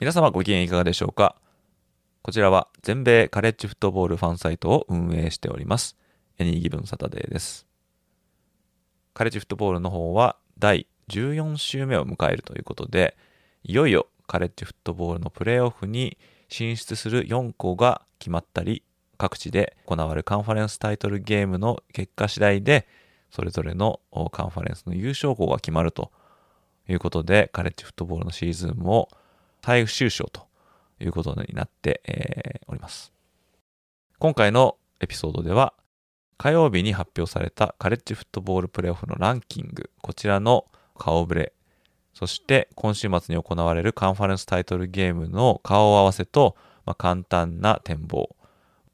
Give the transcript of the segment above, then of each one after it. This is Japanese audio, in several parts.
皆様ご機嫌いかがでしょうか？こちらは全米カレッジフットボールファンサイトを運営しておりますエニーギブンサタデーです。カレッジフットボールの方は第14週目を迎えるということでいよいよカレッジフットボールのプレーオフに進出する4校が決まったり各地で行われるカンファレンスタイトルゲームの結果次第でそれぞれのカンファレンスの優勝校が決まるということでカレッジフットボールのシーズンも最終章ということになって、えー、おります。今回のエピソードでは火曜日に発表されたカレッジフットボールプレーオフのランキングこちらの顔ぶれそして今週末に行われるカンファレンスタイトルゲームの顔合わせと、まあ、簡単な展望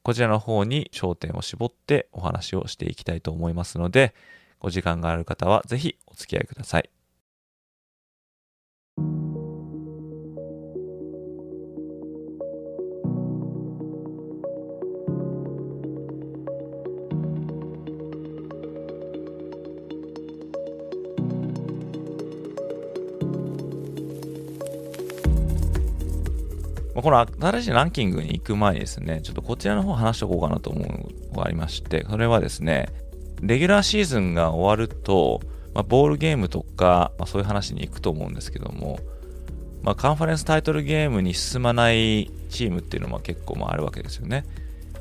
こちらの方に焦点を絞ってお話をしていきたいと思いますのでご時間がある方はぜひお付き合いください。まあ、この新しいランキングに行く前にですね、ちょっとこちらの方話しておこうかなと思うのがありまして、それはですね、レギュラーシーズンが終わると、まあ、ボールゲームとか、まあ、そういう話に行くと思うんですけども、まあ、カンファレンスタイトルゲームに進まないチームっていうのも結構まあるわけですよね。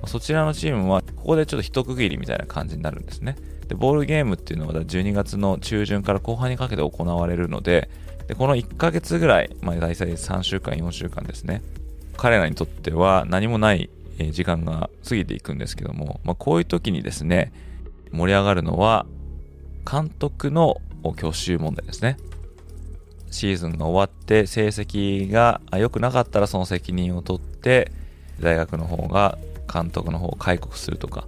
そちらのチームは、ここでちょっと一区切りみたいな感じになるんですね。で、ボールゲームっていうのは12月の中旬から後半にかけて行われるので、でこの1ヶ月ぐらい、まあ、大体3週間、4週間ですね。彼らにとっては何もない時間が過ぎていくんですけども、まあ、こういう時にですね、盛り上がるのは監督の去就問題ですね。シーズンが終わって成績が良くなかったらその責任を取って大学の方が監督の方を解雇するとか、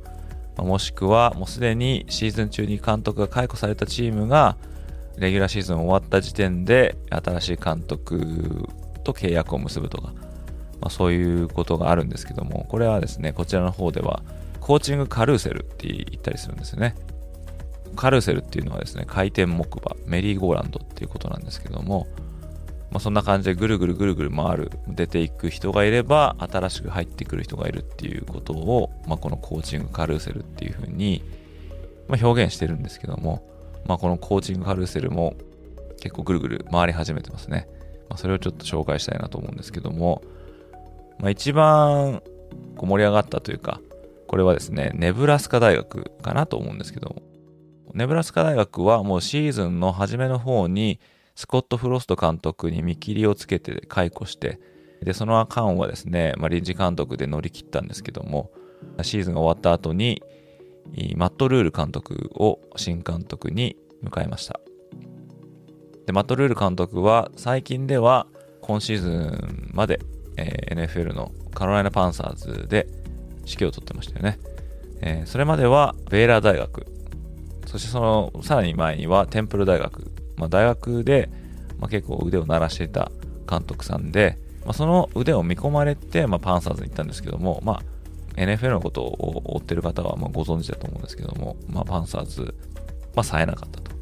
もしくはもうすでにシーズン中に監督が解雇されたチームがレギュラーシーズン終わった時点で新しい監督と契約を結ぶとか、まあ、そういうことがあるんですけども、これはですね、こちらの方では、コーチングカルーセルって言ったりするんですよね。カルーセルっていうのはですね、回転木馬、メリーゴーランドっていうことなんですけども、まあ、そんな感じでぐるぐるぐるぐる回る、出ていく人がいれば、新しく入ってくる人がいるっていうことを、まあ、このコーチングカルーセルっていうふうに、まあ、表現してるんですけども、まあ、このコーチングカルーセルも結構ぐるぐる回り始めてますね。まあ、それをちょっと紹介したいなと思うんですけども、まあ、一番こう盛り上がったというか、これはですね、ネブラスカ大学かなと思うんですけども、ネブラスカ大学はもうシーズンの初めの方にスコット・フロスト監督に見切りをつけて解雇して、で、その間はですね、まあ、臨時監督で乗り切ったんですけども、シーズンが終わった後に、マット・ルール監督を新監督に迎えました。で、マット・ルール監督は最近では今シーズンまでえー、NFL のカロライナ・パンサーズで指揮を執ってましたよね。えー、それまではベイラー大学、そしてそのさらに前にはテンプル大学、まあ、大学で、まあ、結構腕を鳴らしていた監督さんで、まあ、その腕を見込まれて、まあ、パンサーズに行ったんですけども、まあ、NFL のことを追ってる方はまあご存知だと思うんですけども、まあ、パンサーズ、まあ、冴えなかったと。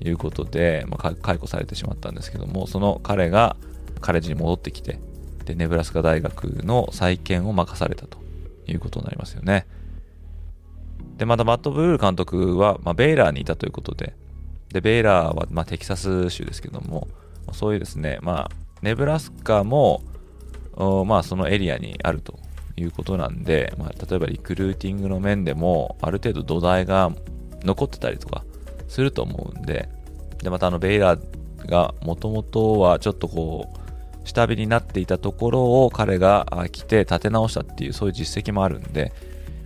いうことで、まあ、解雇されてしまったんですけども、その彼がカレッジに戻ってきて、で、ネブラスカ大学の再建を任されたということになりますよね。で、またマット・ブルー監督は、まあ、ベイラーにいたということで、で、ベイラーは、まあ、テキサス州ですけども、そういうですね、まあ、ネブラスカも、まあ、そのエリアにあるということなんで、まあ、例えばリクルーティングの面でも、ある程度土台が残ってたりとかすると思うんで、で、またあの、ベイラーがもともとはちょっとこう、下火になっていたところを彼が来て立て直したっていうそういう実績もあるんで、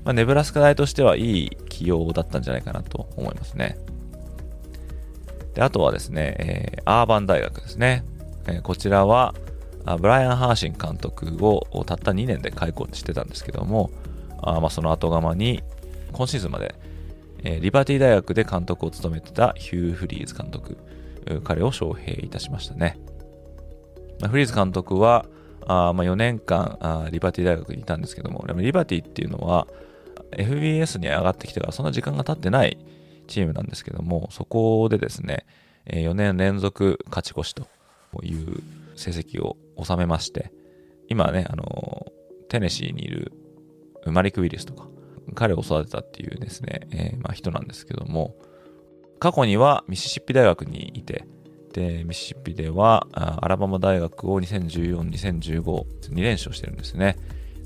まあ、ネブラスカ大としてはいい起用だったんじゃないかなと思いますね。であとはですね、えー、アーバン大学ですね。えー、こちらは、ブライアン・ハーシン監督をたった2年で開校してたんですけども、あまあ、その後釜に今シーズンまで、えー、リバティ大学で監督を務めてたヒュー・フリーズ監督、彼を招聘いたしましたね。ま、フリーズ監督はあまあ4年間あリバティ大学にいたんですけども、でもリバティっていうのは FBS に上がってきてからそんな時間が経ってないチームなんですけども、そこでですね、4年連続勝ち越しという成績を収めまして、今ね、あの、テネシーにいるマリック・ウィリスとか、彼を育てたっていうですね、えー、まあ、人なんですけども、過去にはミシシッピ大学にいて、で、ミシシッピではアラバマ大学を2014、2015、2連勝してるんですね。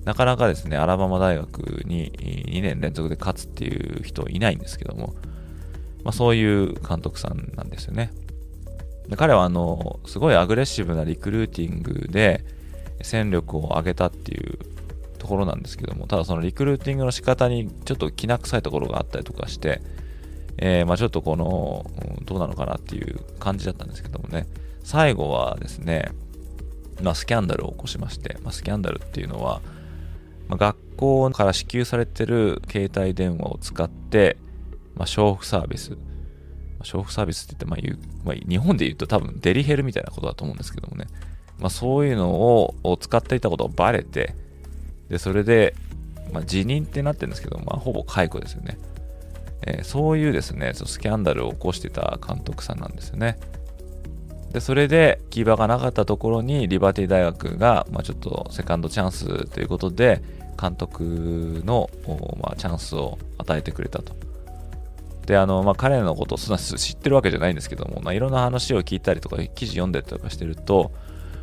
なかなかですね、アラバマ大学に2年連続で勝つっていう人いないんですけども、まあ、そういう監督さんなんですよね。で彼はあの、すごいアグレッシブなリクルーティングで戦力を上げたっていうところなんですけども、ただそのリクルーティングの仕方にちょっときな臭いところがあったりとかして、えー、まあちょっとこの、どうなのかなっていう感じだったんですけどもね、最後はですね、まあ、スキャンダルを起こしまして、まあ、スキャンダルっていうのは、ま、学校から支給されてる携帯電話を使って、まあ、消費サービス、消費サービスって言って、まあ、まあ、日本で言うと多分デリヘルみたいなことだと思うんですけどもね。まあそういうのを使っていたことがバレて、で、それで、まあ辞任ってなってるんですけど、まあほぼ解雇ですよね。えー、そういうですね、スキャンダルを起こしてた監督さんなんですよね。で、それで、キーバーがなかったところに、リバティ大学が、まあ、ちょっとセカンドチャンスということで、監督の、まあ、チャンスを与えてくれたと。で、あの、まあ、彼のことをそんな知ってるわけじゃないんですけども、まあ、いろんな話を聞いたりとか、記事読んでたりとかしてると、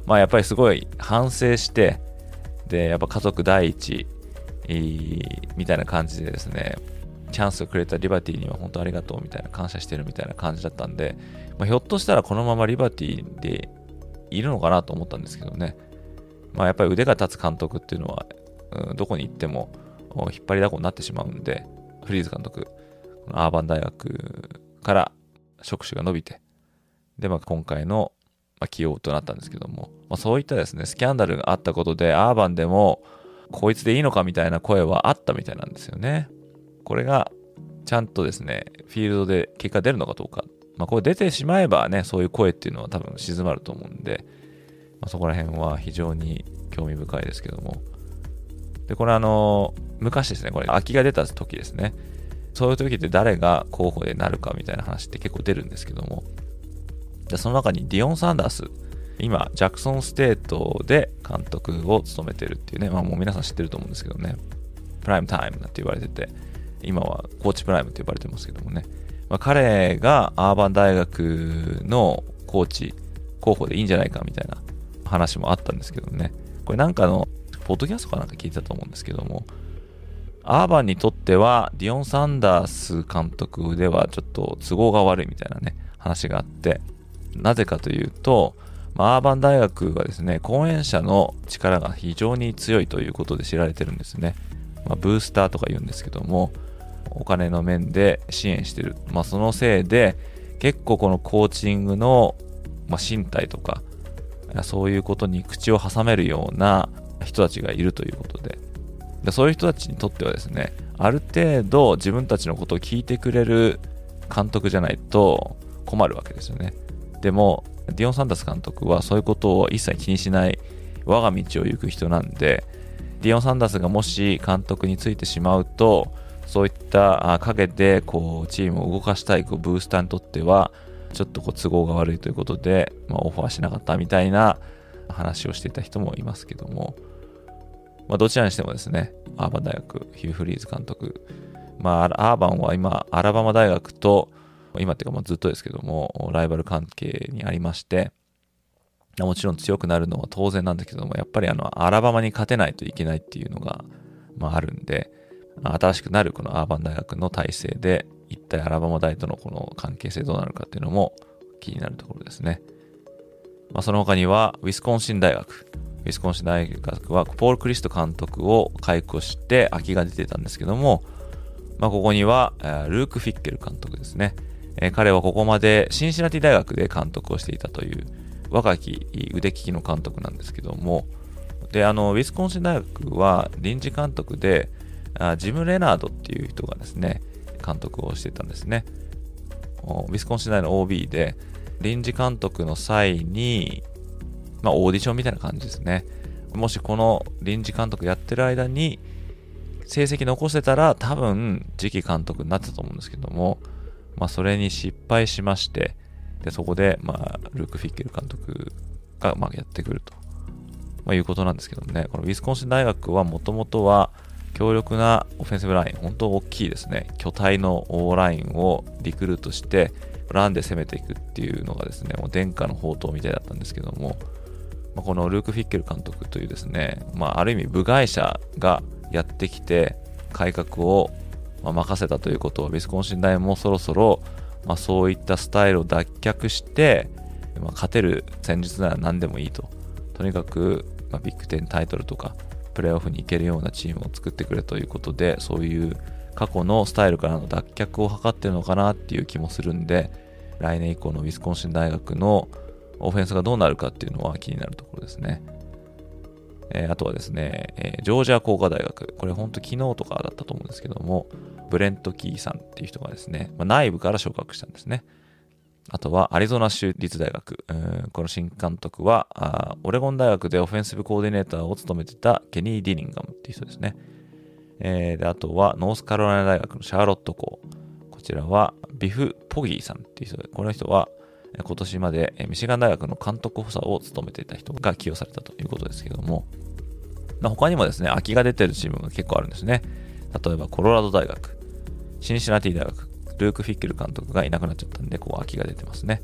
まあ、やっぱりすごい反省して、で、やっぱ家族第一、みたいな感じでですね、チャンスをくれたリバティには本当ありがとうみたいな感謝してるみたいな感じだったんで、まあ、ひょっとしたらこのままリバティでいるのかなと思ったんですけどね。まあ、やっぱり腕が立つ監督っていうのは、うん、どこに行っても引っ張りだこになってしまうんで、フリーズ監督、アーバン大学から職種が伸びて、で、まあ、今回の起用となったんですけども、まあ、そういったですね、スキャンダルがあったことで、アーバンでも、こいつでいいのかみたいな声はあったみたいなんですよね。これが、ちゃんとですね、フィールドで結果出るのかどうか。まあ、これ出てしまえばね、そういう声っていうのは多分静まると思うんで、まあ、そこら辺は非常に興味深いですけども。で、これあの、昔ですね、これ空きが出た時ですね。そういう時って誰が候補でなるかみたいな話って結構出るんですけども、でその中にディオン・サンダース、今、ジャクソンステートで監督を務めてるっていうね、まあもう皆さん知ってると思うんですけどね、プライムタイムなんて言われてて、今はコーチプライムって呼ばれてますけどもね、まあ、彼がアーバン大学のコーチ候補でいいんじゃないかみたいな話もあったんですけどね、これなんかの、ポッドキャストかなんか聞いたと思うんですけども、アーバンにとっては、ディオン・サンダース監督ではちょっと都合が悪いみたいなね、話があって、なぜかというと、まあ、アーバン大学はですね、講演者の力が非常に強いということで知られてるんですね。まあ、ブースターとか言うんですけども、お金の面で支援してる。まあ、そのせいで、結構このコーチングの、まあ、身体とか、そういうことに口を挟めるような人たちがいるということで、でそういう人たちにとってはですね、ある程度自分たちのことを聞いてくれる監督じゃないと困るわけですよね。でも、ディオン・サンダース監督はそういうことを一切気にしない我が道を行く人なんで、ディオン・サンダースがもし監督についてしまうと、そういった陰でこうチームを動かしたいこうブースターにとっては、ちょっとこう都合が悪いということで、まあ、オファーしなかったみたいな話をしていた人もいますけども、まあ、どちらにしてもですね、アーバン大学、ヒュー・フリーズ監督、まあ、アーバンは今、アラバマ大学と、今っていうかまあずっとですけども、ライバル関係にありまして、もちろん強くなるのは当然なんですけども、やっぱりあの、アラバマに勝てないといけないっていうのが、まああるんで、新しくなるこのアーバン大学の体制で、一体アラバマ大とのこの関係性どうなるかっていうのも気になるところですね。まあ、その他には、ウィスコンシン大学。ウィスコンシン大学は、ポール・クリスト監督を解雇して空きが出てたんですけども、まあ、ここには、ルーク・フィッケル監督ですね。えー、彼はここまでシンシナティ大学で監督をしていたという若き腕利きの監督なんですけども、で、あの、ウィスコンシン大学は臨時監督で、ジム・レナードっていう人がですね、監督をしてたんですね。ウィスコンシン大の OB で、臨時監督の際に、まあ、オーディションみたいな感じですね。もしこの臨時監督やってる間に、成績残してたら多分次期監督になってたと思うんですけども、まあ、それに失敗しまして、で、そこで、まあ、ルーク・フィッケル監督が、まあ、やってくると、まあ、いうことなんですけどもね、このウィスコンシン大学はもともとは強力なオフェンシブライン、本当大きいですね、巨体のーラインをリクルートして、ランで攻めていくっていうのがですね、もう殿下の宝刀みたいだったんですけども、まあ、このルーク・フィッケル監督というですね、まあ、ある意味部外者がやってきて改革を任せたということは、ウィスコンシン大もそろそろまあ、そういったスタイルを脱却して、まあ、勝てる戦術なら何でもいいと。とにかく、まあ、ビッグ10タイトルとか、プレーオフに行けるようなチームを作ってくれということで、そういう過去のスタイルからの脱却を図ってるのかなっていう気もするんで、来年以降のウィスコンシン大学のオフェンスがどうなるかっていうのは気になるところですね。えー、あとはですね、えー、ジョージア工科大学。これ本当昨日とかだったと思うんですけども、ブレント・キーさんっていう人がですね、まあ、内部から昇格したんですね。あとはアリゾナ州立大学。この新監督はオレゴン大学でオフェンシブコーディネーターを務めてたケニー・ディニンガムっていう人ですね。えー、であとはノースカロライナ大学のシャーロット校。こちらはビフ・ポギーさんっていう人で、この人は今年までミシガン大学の監督補佐を務めていた人が起用されたということですけども、他にもですね、空きが出てるチームが結構あるんですね。例えばコロラド大学、シンシナティ大学、ルーク・フィッケル監督がいなくなっちゃったんで、こう空きが出てますね。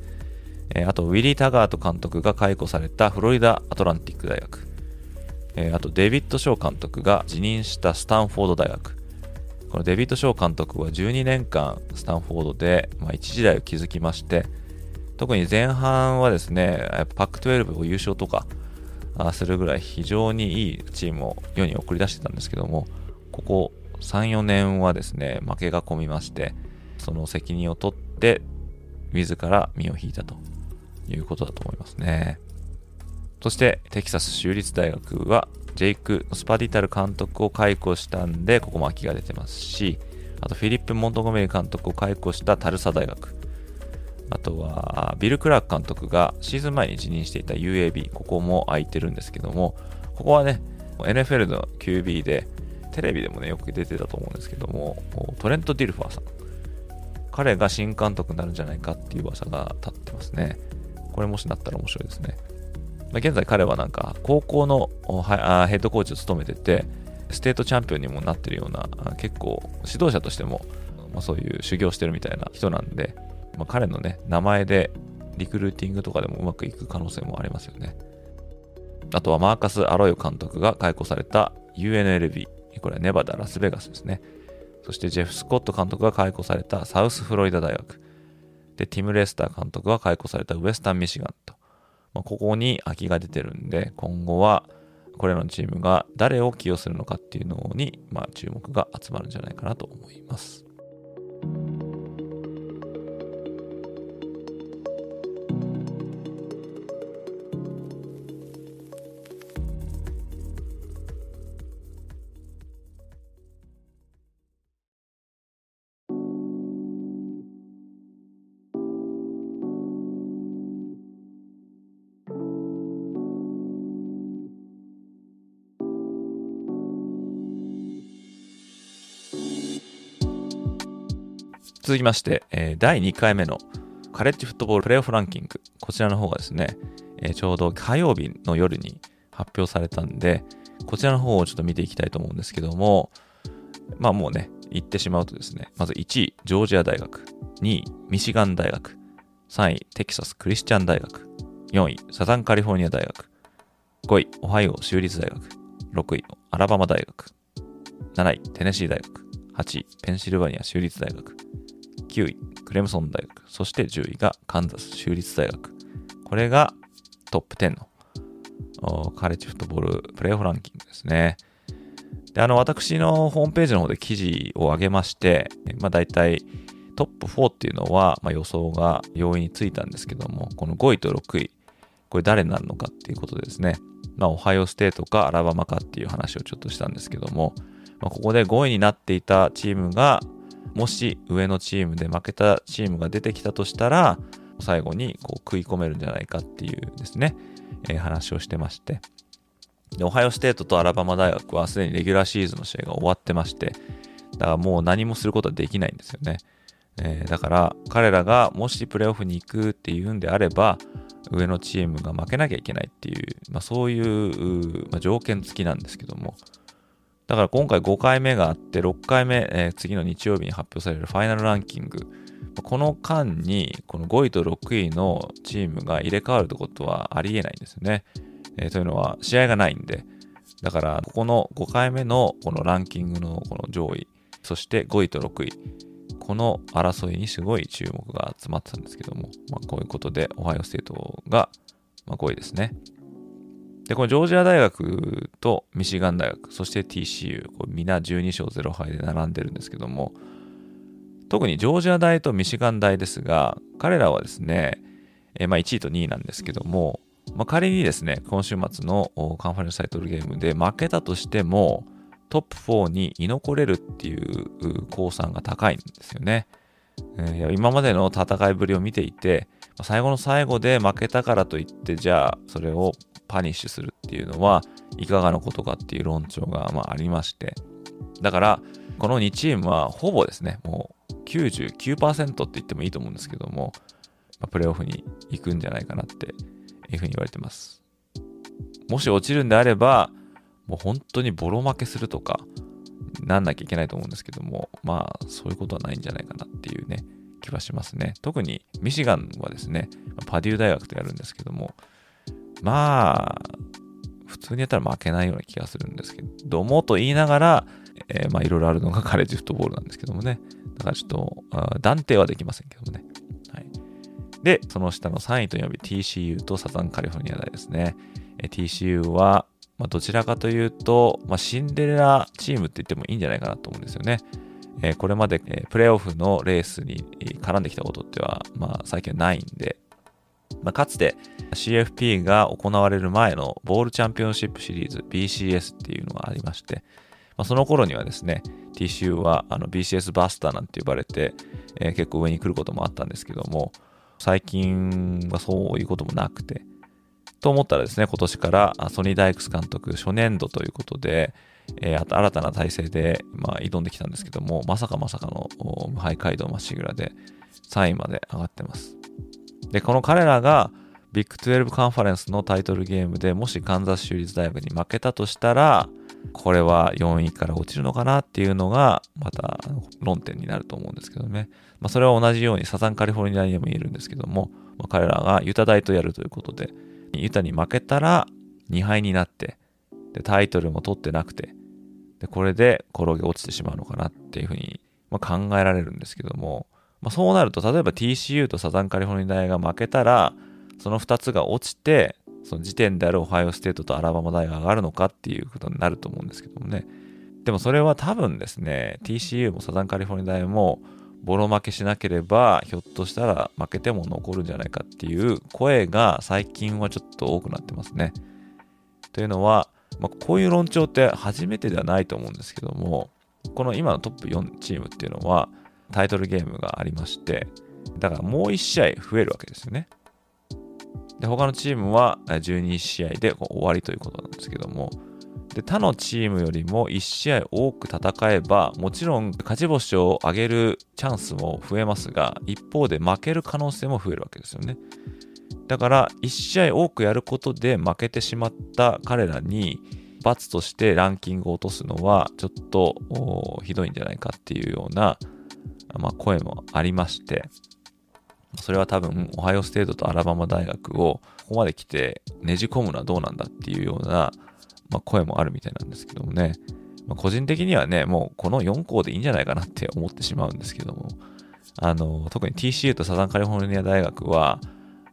えー、あと、ウィリー・タガート監督が解雇されたフロリダ・アトランティック大学。えー、あと、デビッド・ショー監督が辞任したスタンフォード大学。このデビッド・ショー監督は12年間スタンフォードで、まあ、一時代を築きまして、特に前半はですね、パック12を優勝とかするぐらい非常にいいチームを世に送り出してたんですけども、ここ3、4年はですね、負けが込みまして、その責任を取って、自ら身を引いたということだと思いますね。そして、テキサス州立大学は、ジェイク・スパディタル監督を解雇したんで、ここも空きが出てますし、あとフィリップ・モントゴメリ監督を解雇したタルサ大学。あとは、ビル・クラーク監督がシーズン前に辞任していた UAB、ここも空いてるんですけども、ここはね、NFL の QB でテレビでもね、よく出てたと思うんですけども、トレント・ディルファーさん。彼が新監督になるんじゃないかっていう噂が立ってますね。これもしなったら面白いですね。まあ、現在彼はなんか、高校のヘッドコーチを務めてて、ステートチャンピオンにもなってるような、結構指導者としても、まあ、そういう修行してるみたいな人なんで、まあ、彼のね、名前でリクルーティングとかでもうまくいく可能性もありますよね。あとはマーカス・アロヨ監督が解雇された UNLB。これはネバダ、ラスベガスですね。そしてジェフ・スコット監督が解雇されたサウスフロリダ大学。で、ティム・レスター監督が解雇されたウエスタン・ミシガンと。まあ、ここに空きが出てるんで、今後はこれらのチームが誰を起用するのかっていうのに、まあ、注目が集まるんじゃないかなと思います。続きまして、えー、第2回目のカレッジフットボールプレーオフランキング。こちらの方がですね、えー、ちょうど火曜日の夜に発表されたんで、こちらの方をちょっと見ていきたいと思うんですけども、まあもうね、言ってしまうとですね、まず1位、ジョージア大学。2位、ミシガン大学。3位、テキサスクリスチャン大学。4位、サザンカリフォルニア大学。5位、オハイオ州立大学。6位、アラバマ大学。7位、テネシー大学。8位、ペンシルバニア州立大学。9位、クレムソン大学、そして10位がカンザス州立大学。これがトップ10のカレッジフットボールプレイオフランキングですね。で、あの、私のホームページの方で記事を上げまして、まあ大体トップ4っていうのは、まあ、予想が容易についたんですけども、この5位と6位、これ誰になるのかっていうことでですね、まあ、オハイオステートかアラバマかっていう話をちょっとしたんですけども、まあ、ここで5位になっていたチームが、もし上のチームで負けたチームが出てきたとしたら、最後にこう食い込めるんじゃないかっていうですね、えー、話をしてまして。で、オハイオステートとアラバマ大学はすでにレギュラーシーズンの試合が終わってまして、だからもう何もすることはできないんですよね。えー、だから彼らがもしプレーオフに行くっていうんであれば、上のチームが負けなきゃいけないっていう、まあ、そういう、まあ、条件付きなんですけども、だから今回5回目があって、6回目、えー、次の日曜日に発表されるファイナルランキング、この間に、この5位と6位のチームが入れ替わるってことはありえないんですよね。えー、というのは、試合がないんで、だから、ここの5回目のこのランキングのこの上位、そして5位と6位、この争いにすごい注目が集まってたんですけども、まあ、こういうことで、オハイオステートが5位ですね。で、このジョージア大学とミシガン大学、そして TCU、これ皆12勝0敗で並んでるんですけども、特にジョージア大とミシガン大ですが、彼らはですね、えまあ、1位と2位なんですけども、まあ、仮にですね、今週末のカンファレンスタイトルゲームで負けたとしても、トップ4に居残れるっていう降参が高いんですよね。えー、今までの戦いぶりを見ていて、最後の最後で負けたからといって、じゃあそれをパニッシュするっていうのはいかがなことかっていう論調がまあありまして、だからこの2チームはほぼですね、もう99%って言ってもいいと思うんですけども、プレーオフに行くんじゃないかなっていうふうに言われてます。もし落ちるんであれば、もう本当にボロ負けするとか、なんなきゃいけないと思うんですけども、まあ、そういうことはないんじゃないかなっていうね、気はしますね。特にミシガンはですね、パデュー大学とやるんですけども、まあ、普通にやったら負けないような気がするんですけどもと言いながら、えー、まあいろいろあるのがカレッジフットボールなんですけどもね。だからちょっと、断定はできませんけどもね。はい。で、その下の3位と4位 TCU とサザンカリフォルニア大ですね。えー、TCU は、まあ、どちらかというと、まあ、シンデレラチームって言ってもいいんじゃないかなと思うんですよね。えー、これまで、えー、プレーオフのレースに絡んできたことっては、まあ、最近はないんで、まあ、かつて CFP が行われる前のボールチャンピオンシップシリーズ BCS っていうのがありまして、まあ、その頃にはですね、TCU はあの BCS バスターなんて呼ばれて、えー、結構上に来ることもあったんですけども、最近はそういうこともなくて、と思ったらですね、今年からソニー・ダイクス監督初年度ということで、えー、新たな体制で、まあ、挑んできたんですけども、まさかまさかの無敗街道まっしぐらで3位まで上がってます。で、この彼らがビッグ12カンファレンスのタイトルゲームでもしカンザス州立大学に負けたとしたら、これは4位から落ちるのかなっていうのが、また論点になると思うんですけどね。まあ、それは同じようにサザンカリフォルニアにも言えるんですけども、まあ、彼らがユタ大とやるということで、ユタに負けたら2敗になって、で、タイトルも取ってなくて、で、これで転げ落ちてしまうのかなっていうふうに、まあ、考えられるんですけども、まあ、そうなると、例えば TCU とサザンカリフォルニア大が負けたら、その2つが落ちて、その時点であるオハイオステートとアラバマ大が上がるのかっていうことになると思うんですけどもね。でもそれは多分ですね、TCU もサザンカリフォルニア大も、ボロ負けしなければ、ひょっとしたら負けても残るんじゃないかっていう声が最近はちょっと多くなってますね。というのは、まあ、こういう論調って初めてではないと思うんですけども、この今のトップ4チームっていうのはタイトルゲームがありまして、だからもう1試合増えるわけですよね。で、他のチームは12試合で終わりということなんですけども、で他のチームよりも1試合多く戦えばもちろん勝ち星を上げるチャンスも増えますが一方で負ける可能性も増えるわけですよねだから1試合多くやることで負けてしまった彼らに罰としてランキングを落とすのはちょっとひどいんじゃないかっていうような、まあ、声もありましてそれは多分オハイオステートとアラバマ大学をここまで来てねじ込むのはどうなんだっていうようなまあ、声もあるみたいなんですけどもね、まあ、個人的にはね、もうこの4校でいいんじゃないかなって思ってしまうんですけども、あの、特に TCU とサザンカリフォルニア大学は、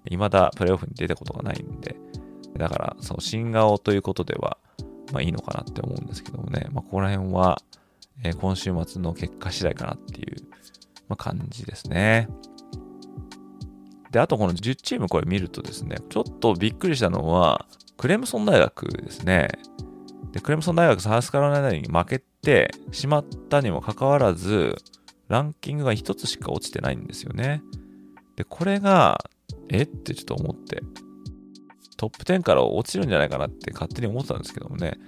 未だプレイオフに出たことがないんで、だから、その新顔ということでは、まあいいのかなって思うんですけどもね、まあここら辺は、えー、今週末の結果次第かなっていうまあ、感じですね。で、あとこの10チームこれ見るとですね、ちょっとびっくりしたのは、クレムソン大学ですね。で、クレムソン大学サウスカロライナに負けてしまったにもかかわらず、ランキングが1つしか落ちてないんですよね。で、これが、え？ってちょっと思って、トップ10から落ちるんじゃないかなって勝手に思ってたんですけどもね、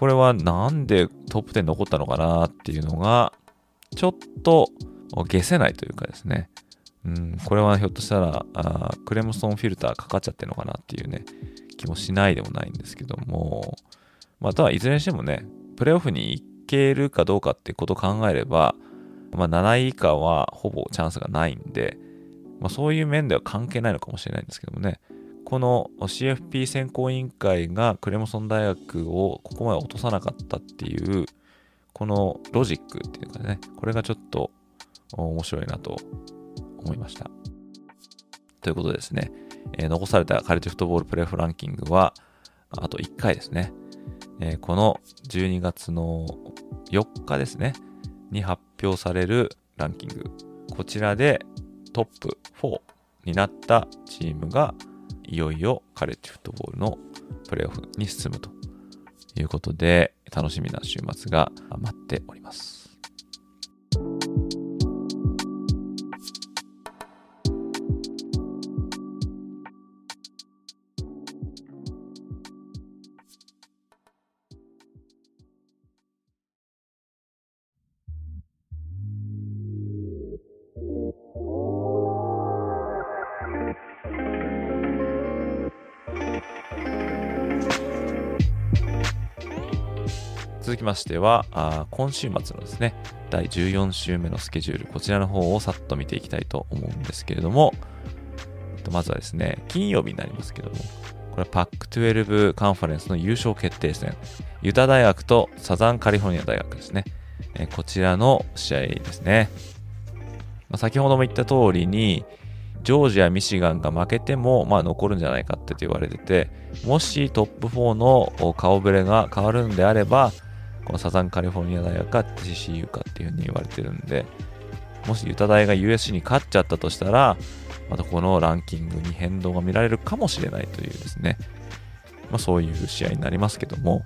これはなんでトップ10残ったのかなっていうのが、ちょっと消せないというかですね、うん、これはひょっとしたらあクレムソンフィルターかかっちゃってるのかなっていうね、気もしないでもないんですけども、またはいずれにしてもね、プレーオフに行けるかどうかってことを考えれば、まあ、7位以下はほぼチャンスがないんで、まあ、そういう面では関係ないのかもしれないんですけどもね、この CFP 選考委員会がクレモソン大学をここまで落とさなかったっていう、このロジックっていうかね、これがちょっと面白いなと思いました。ということでですね、えー、残されたカレッジフットボールプレーフランキングは、あと1回ですね。えー、この12月の4日ですね、に発表されるランキング。こちらでトップ4になったチームが、いよいよカレッジフットボールのプレーオフに進むということで、楽しみな週末が待っております。ましては、あ今週末のですね、第14週目のスケジュール、こちらの方をさっと見ていきたいと思うんですけれども、まずはですね、金曜日になりますけども、これはパック12カンファレンスの優勝決定戦、ユタ大学とサザンカリフォルニア大学ですね。えこちらの試合ですね。まあ、先ほども言った通りに、ジョージア、ミシガンが負けても、まあ残るんじゃないかって言われてて、もしトップ4の顔ぶれが変わるんであれば、このサザンカリフォルニア大学か TCU かっていうふうに言われてるんで、もしユタ大が USC に勝っちゃったとしたら、またこのランキングに変動が見られるかもしれないというですね、まあそういう試合になりますけども、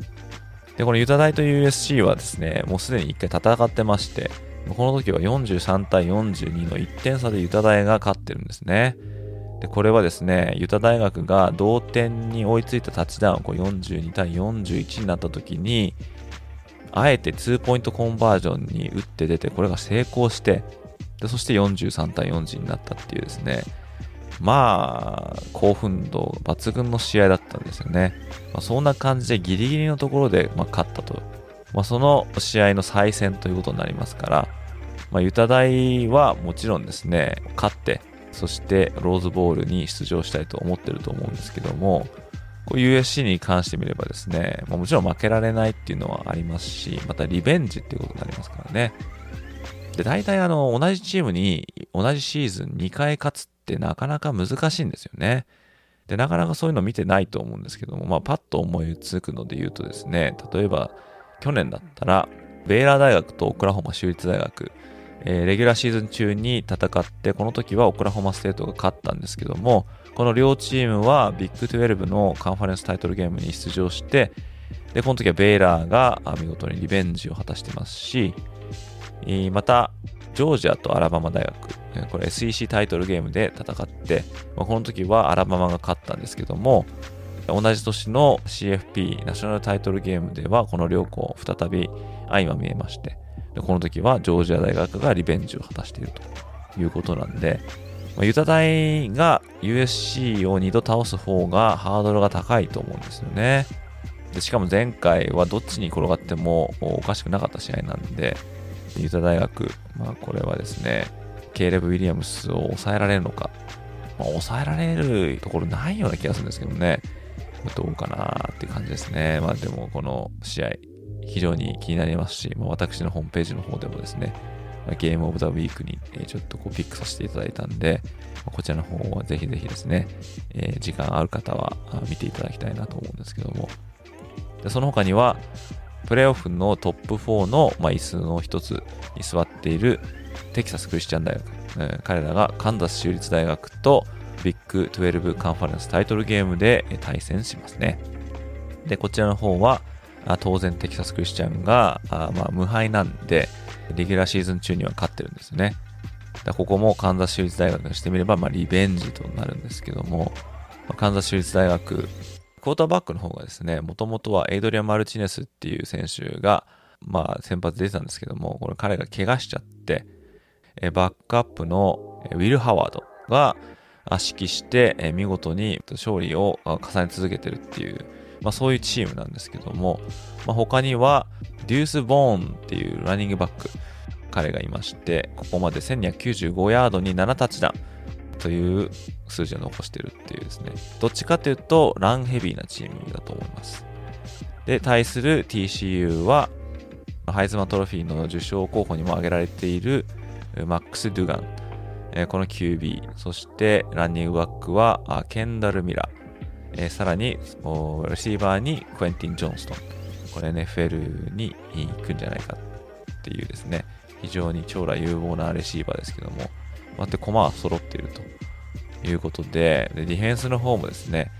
で、このユタ大と USC はですね、もうすでに1回戦ってまして、この時は43対42の1点差でユタ大が勝ってるんですね。で、これはですね、ユタ大学が同点に追いついたタッチダウン、こう42対41になった時に、あえて2ポイントコンバージョンに打って出て、これが成功して、でそして43対40になったっていうですね、まあ、興奮度抜群の試合だったんですよね。まあ、そんな感じでギリギリのところで、まあ、勝ったと。まあ、その試合の再戦ということになりますから、まあ、ユタ大はもちろんですね、勝って、そしてローズボールに出場したいと思ってると思うんですけども、こう USC に関してみればですね、ま、もちろん負けられないっていうのはありますし、またリベンジっていうことになりますからね。で、大体あの、同じチームに同じシーズン2回勝つってなかなか難しいんですよね。で、なかなかそういうの見てないと思うんですけども、まあ、パッと思いつくので言うとですね、例えば、去年だったら、ベイラー大学とオクラホマ州立大学、えー、レギュラーシーズン中に戦って、この時はオクラホマステートが勝ったんですけども、この両チームはビッグ12のカンファレンスタイトルゲームに出場して、で、この時はベイラーが見事にリベンジを果たしてますし、また、ジョージアとアラバマ大学、これ SEC タイトルゲームで戦って、この時はアラバマが勝ったんですけども、同じ年の CFP ナショナルタイトルゲームではこの両校再び相ま見えましてこの時はジョージア大学がリベンジを果たしているということなんでユタ大が USC を2度倒す方がハードルが高いと思うんですよね。でしかも前回はどっちに転がってもおかしくなかった試合なんで、ユタ大学、まあこれはですね、ケイレブ・ウィリアムスを抑えられるのか、まあ、抑えられるところないような気がするんですけどね、どうかなっていう感じですね。まあでもこの試合、非常に気になりますし、まあ、私のホームページの方でもですね、ゲームオブザウィークにちょっとこうピックさせていただいたんで、こちらの方はぜひぜひですね、え時間ある方は見ていただきたいなと思うんですけども。でその他には、プレイオフのトップ4の、まあ、椅子の一つに座っているテキサスクリスチャン大学、え、彼らがカンザス州立大学とビッグ12カンファレンスタイトルゲームで対戦しますね。で、こちらの方は、当然テキサスクリスチャンがあまあ無敗なんで、レギュラーシーズン中には勝ってるんですよね。だここもカンザス州立大学にしてみれば、まあ、リベンジとなるんですけども、まあ、カンザス州立大学、クォーターバックの方がですね、もともとはエイドリア・マルチネスっていう選手が、まあ、先発出てたんですけども、これ彼が怪我しちゃって、えバックアップのウィル・ハワードが指揮して、え見事に勝利を重ね続けてるっていう、まあ、そういうチームなんですけども、まあ、他にはデュース・ボーンっていうランニングバック、彼がいまして、ここまで1295ヤードに7タッチダウンという数字を残してるっていうですね、どっちかというとランヘビーなチームだと思います。で、対する TCU は、ハイズマトロフィーの受賞候補にも挙げられているマックス・ドゥガン、えこの QB、そしてランニングバックはケンダル・ミラー、えさらにレシーバーにクエンティン・ジョンストン、これ NFL に行くんじゃないかっていうですね、非常に将来有望なレシーバーですけども、まって駒は揃っているということでで、ディフェンスの方もですね、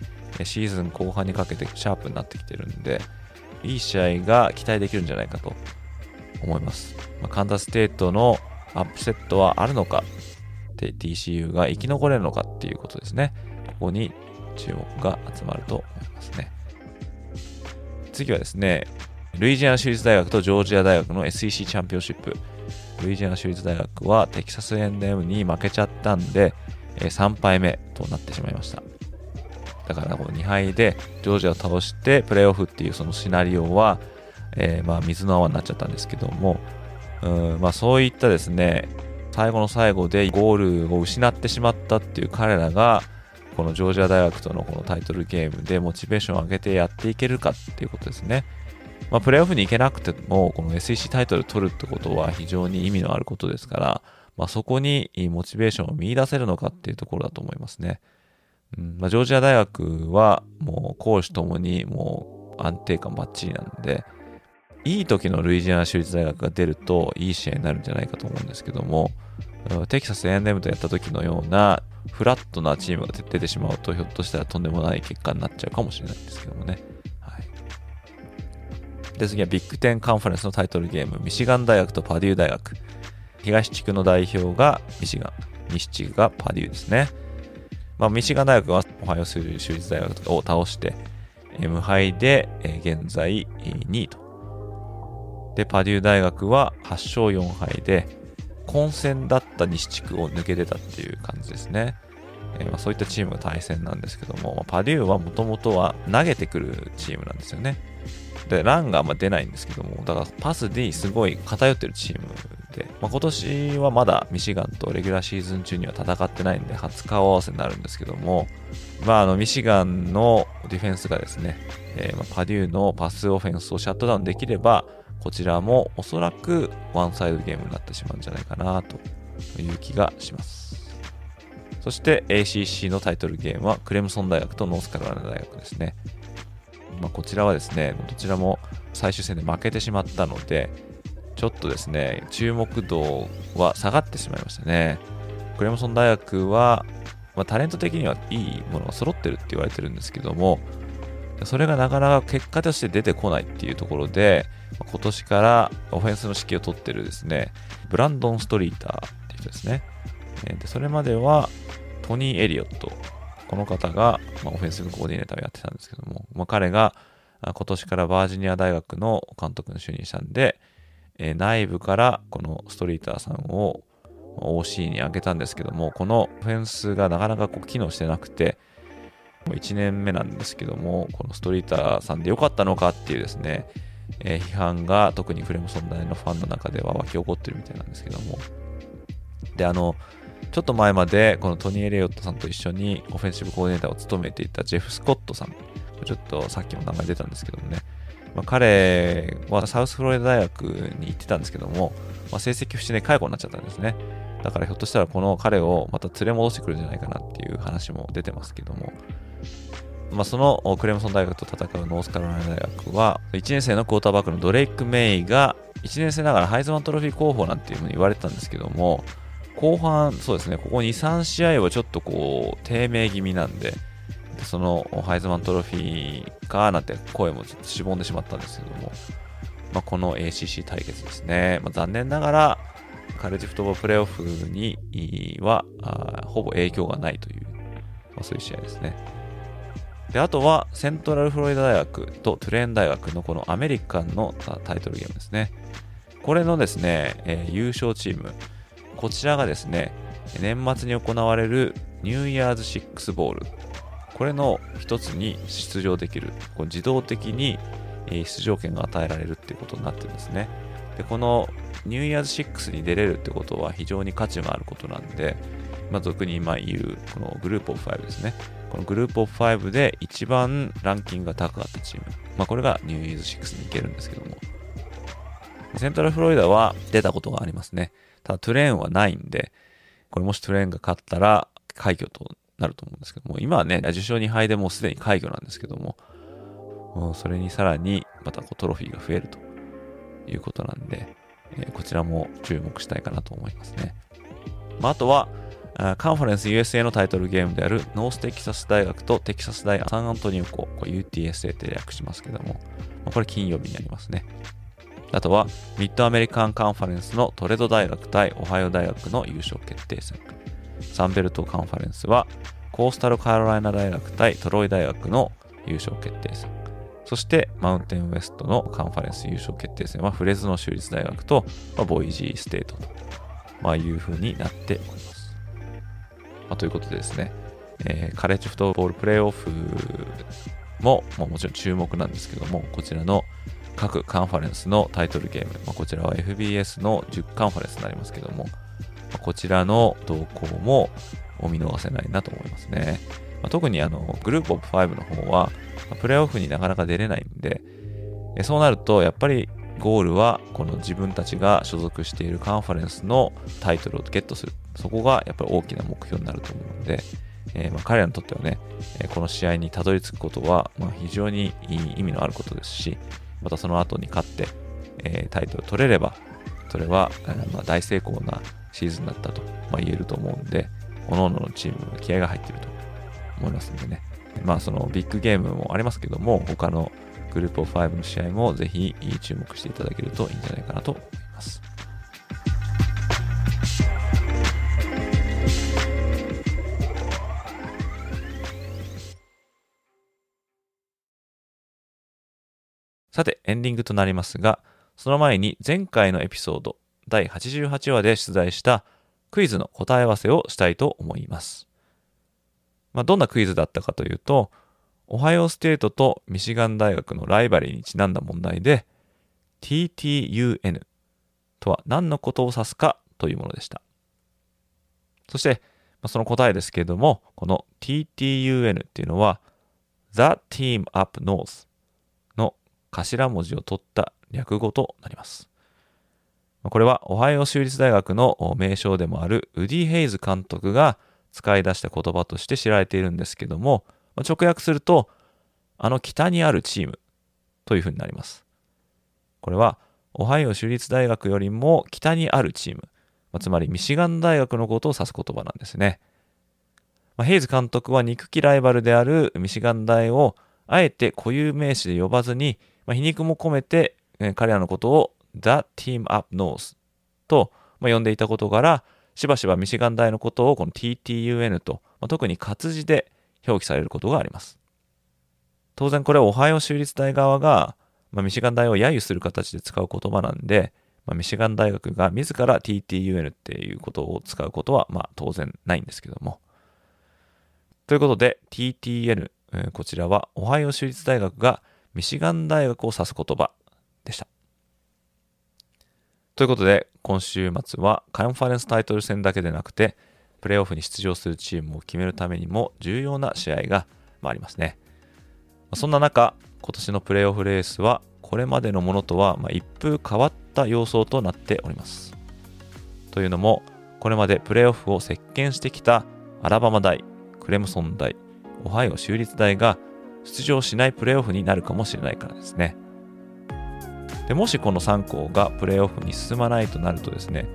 シーズン後半にかけてシャープになってきてるんで、いい試合が期待できるんじゃないかと思います。まあ、カンザステートのアップセットはあるのか、で TCU が生き残れるのかっていうことですね。ここに注目が集まると思いますね。次はですね、ルイジアナ州立大学とジョージア大学の SEC チャンピオンシップ。ルイジアナ州立大学はテキサス A&M に負けちゃったんで、3敗目となってしまいました。だからこの2敗でジョージアを倒してプレーオフっていうそのシナリオは、えー、まあ水の泡になっちゃったんですけども、うんまあ、そういったですね、最後の最後でゴールを失ってしまったっていう彼らが、このジョージア大学とのこのタイトルゲームでモチベーションを上げてやっていけるかっていうことですね。まあ、プレーオフに行けなくても、この SEC タイトル取るってことは非常に意味のあることですから、まあ、そこにモチベーションを見出せるのかっていうところだと思いますね。うんまあ、ジョージア大学はもう攻守ともにもう安定感バッチリなんで、いい時のルイジアナ州立大学が出るといい試合になるんじゃないかと思うんですけども、テキサス A&M とやった時のようなフラットなチームが出てしまうと、ひょっとしたらとんでもない結果になっちゃうかもしれないんですけどもね。はい、で、次はビッグ10カンファレンスのタイトルゲーム、ミシガン大学とパデュー大学。東地区の代表がミシガン、西地区がパデューですね。まあ、ミシガン大学はオハイオ州立大学を倒して、無敗で現在2位とで、パデュー大学は8勝4敗で、混戦だった西地区を抜け出たっていう感じですね。えー、ま、そういったチームが対戦なんですけども、まあ、パデューはもともとは投げてくるチームなんですよね。で、ランがあんま出ないんですけども、だからパスですごい偏ってるチームで、まあ、今年はまだミシガンとレギュラーシーズン中には戦ってないんで、初顔合わせになるんですけども、まあ、あの、ミシガンのディフェンスがですね、えー、まパデューのパスオフェンスをシャットダウンできれば、こちらもおそらくワンサイドゲームになってしまうんじゃないかなという気がします。そして ACC のタイトルゲームはクレムソン大学とノースカロライナ大学ですね。まあ、こちらはですね、どちらも最終戦で負けてしまったので、ちょっとですね、注目度は下がってしまいましたね。クレムソン大学は、まあ、タレント的にはいいものが揃ってるって言われてるんですけども、それがなかなか結果として出てこないっていうところで、今年からオフェンスの指揮を取ってるですね、ブランドン・ストリーターっていう人ですね。でそれまではトニー・エリオット。この方が、まあ、オフェンスのコーディネーターをやってたんですけども、まあ、彼が今年からバージニア大学の監督に就任したんで、え内部からこのストリーターさんを OC に上げたんですけども、このオフェンスがなかなかこう機能してなくて、1年目なんですけども、このストリーターさんで良かったのかっていうですね、えー、批判が特にクレムソン大のファンの中では湧き起こってるみたいなんですけども。で、あの、ちょっと前までこのトニー・エレオットさんと一緒にオフェンシブコーディネーターを務めていたジェフ・スコットさん。ちょっとさっきも名前出たんですけどもね。まあ、彼はサウスフロリダ大学に行ってたんですけども、まあ、成績不振で解雇になっちゃったんですね。だからひょっとしたらこの彼をまた連れ戻してくるんじゃないかなっていう話も出てますけども、まあ、そのクレムソン大学と戦うノースカロライナ大学は、1年生のクォーターバックのドレイク・メイが1年生ながらハイズマントロフィー候補なんていうふうに言われてたんですけども、後半、そうですね、ここ2、3試合はちょっとこう、低迷気味なんで、そのハイズマントロフィーかなんて声もちょっとしぼんでしまったんですけども、まあ、この ACC 対決ですね、まあ、残念ながら、カレッジフトボールプレーオフにはほぼ影響がないという、まあ、そういう試合ですね。で、あとはセントラルフロリダ大学とトゥレーン大学のこのアメリカンのタイトルゲームですね。これのですね、えー、優勝チーム、こちらがですね、年末に行われるニューイヤーズ6ボール、これの一つに出場できる、こう自動的に出場権が与えられるっていうことになってるんですね。で、このニューイヤーズ6に出れるってことは非常に価値があることなんで、まあ、俗に今言う、このグループオブ5ですね。このグループオブ5で一番ランキングが高かったチーム。まあ、これがニューイヤーズ6に行けるんですけども。セントラルフロリダは出たことがありますね。ただトゥレーンはないんで、これもしトゥレーンが勝ったら快挙となると思うんですけども、今はね、10勝2敗でもうすでに快挙なんですけども、もそれにさらにまたこうトロフィーが増えるということなんで、えー、こちらも注目したいかなと思いますね。まあ、あとは、カンファレンス USA のタイトルゲームであるノーステキサス大学とテキサス大学サンアントニオ校、こ UTSA って略しますけども、これ金曜日になりますね。あとは、ミッドアメリカンカンファレンスのトレド大学対オハイオ大学の優勝決定戦。サンベルトカンファレンスは、コースタルカロライナ大学対トロイ大学の優勝決定戦。そして、マウンテンウエストのカンファレンス優勝決定戦は、フレズノ州立大学と、まあ、ボイジーステートと、まあ、いう風になっております。まあ、ということでですね、えー、カレッジフットボールプレーオフも、まあ、もちろん注目なんですけども、こちらの各カンファレンスのタイトルゲーム、まあ、こちらは FBS の10カンファレンスになりますけども、ま、こちらの動向もお見逃せないなと思いますね。ま、特にあのグループオブ5の方は、プレーオフになかなか出れないんで、そうなると、やっぱりゴールはこの自分たちが所属しているカンファレンスのタイトルをゲットする。そこがやっぱり大きな目標になると思うので、えー、ま彼らにとってはね、この試合にたどり着くことはま非常に意味のあることですし、またその後に勝って、え、タイトル取れれば、それは、ま大成功なシーズンだったと、ま、言えると思うんで、各々のチームの気合が入ってると思いますんでね。まあそのビッグゲームもありますけども、他のグループオフ5の試合もぜひ注目していただけるといいんじゃないかなと思います。さて、エンディングとなりますが、その前に前回のエピソード第88話で出題したクイズの答え合わせをしたいと思います。まあ、どんなクイズだったかというと、オハイオステートとミシガン大学のライバリーにちなんだ問題で、TTUN とは何のことを指すかというものでした。そして、まあ、その答えですけれども、この TTUN っていうのは、The Team Up North 頭文字を取った略語となります。これは、オハイオ州立大学の名称でもあるウディ・ヘイズ監督が使い出した言葉として知られているんですけども、直訳すると、あの北にあるチームというふうになります。これは、オハイオ州立大学よりも北にあるチーム、つまりミシガン大学のことを指す言葉なんですね。まヘイズ監督は憎きライバルであるミシガン大をあえて固有名詞で呼ばずに、まあ、皮肉も込めて、彼らのことを The Team Up North と、まあ、呼んでいたことから、しばしばミシガン大のことをこの TTUN と、まあ、特に活字で表記されることがあります。当然これはオハイオ州立大側が、まあ、ミシガン大を揶揄する形で使う言葉なんで、まあ、ミシガン大学が自ら TTUN っていうことを使うことは、まあ、当然ないんですけども。ということで TTN、えー、こちらはオハイオ州立大学がミシガン大学を指す言葉でした。ということで、今週末はカンファレンスタイトル戦だけでなくて、プレーオフに出場するチームを決めるためにも重要な試合がありますね。そんな中、今年のプレーオフレースはこれまでのものとは一風変わった様相となっております。というのも、これまでプレーオフを席巻してきたアラバマ大、クレムソン大、オハイオ州立大が出場しないプレーオフになるかもしれないからですね。でもしこの3校がプレーオフに進まないとなるとですね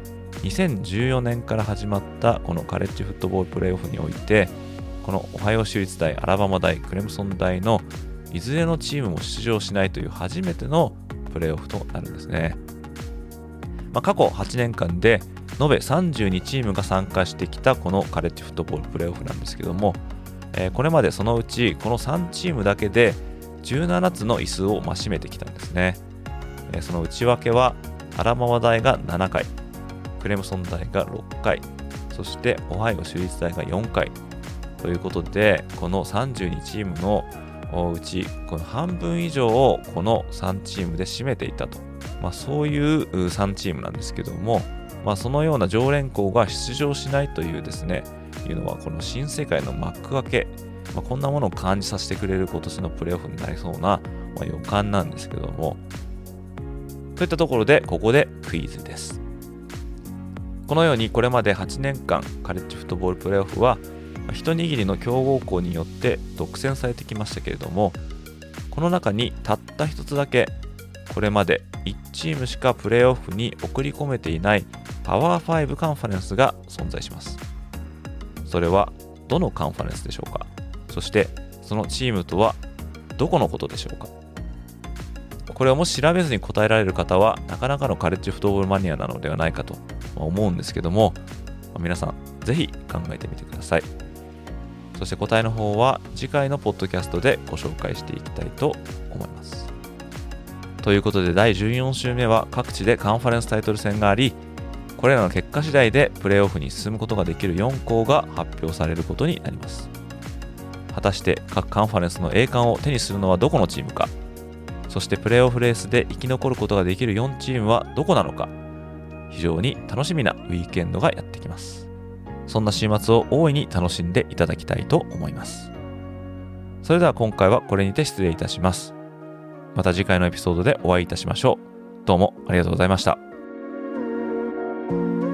2014年から始まったこのカレッジフットボールプレーオフにおいてこのオハイオ州立大アラバマ大クレムソン大のいずれのチームも出場しないという初めてのプレーオフとなるんですね、まあ、過去8年間で延べ32チームが参加してきたこのカレッジフットボールプレーオフなんですけども、え、これまでそのうちこの3チームだけで17つの椅子を占めてきたんですね、え、その内訳はアラバマ大が7回クレムソン大が6回そしてオハイオ州立大が4回。ということでこの32チームのうちこの半分以上をこの3チームで占めていたと、まあ、そういう3チームなんですけどもまあ、そのような常連校が出場しないというですね、いうのはこの新世界の幕開け、まあ、こんなものを感じさせてくれる今年のプレーオフになりそうな、まあ、予感なんですけども、といったところで、ここでクイズです。このようにこれまで8年間カレッジフットボールプレーオフは一握りの強豪校によって独占されてきましたけれどもこの中にたった一つだけこれまで1チームしかプレーオフに送り込めていないパワー5カンファレンスが存在します。それはどのカンファレンスでしょうか？そしてそのチームとはどこのことでしょうか？これをもし調べずに答えられる方はなかなかのカレッジフットボールマニアなのではないかと思うんですけども皆さんぜひ考えてみてください。そして答えの方は次回のポッドキャストでご紹介していきたいと思います。ということで第14週目は各地でカンファレンスタイトル戦がありこれらの結果次第でプレーオフに進むことができる4校が発表されることになります。果たして各カンファレンスの栄冠を手にするのはどこのチームか。そしてプレーオフレースで生き残ることができる4チームはどこなのか。非常に楽しみなウィーケンドがやってきます。そんな週末を大いに楽しんでいただきたいと思います。それでは今回はこれにて失礼いたします。また次回のエピソードでお会いいたしましょう。どうもありがとうございました。Thank you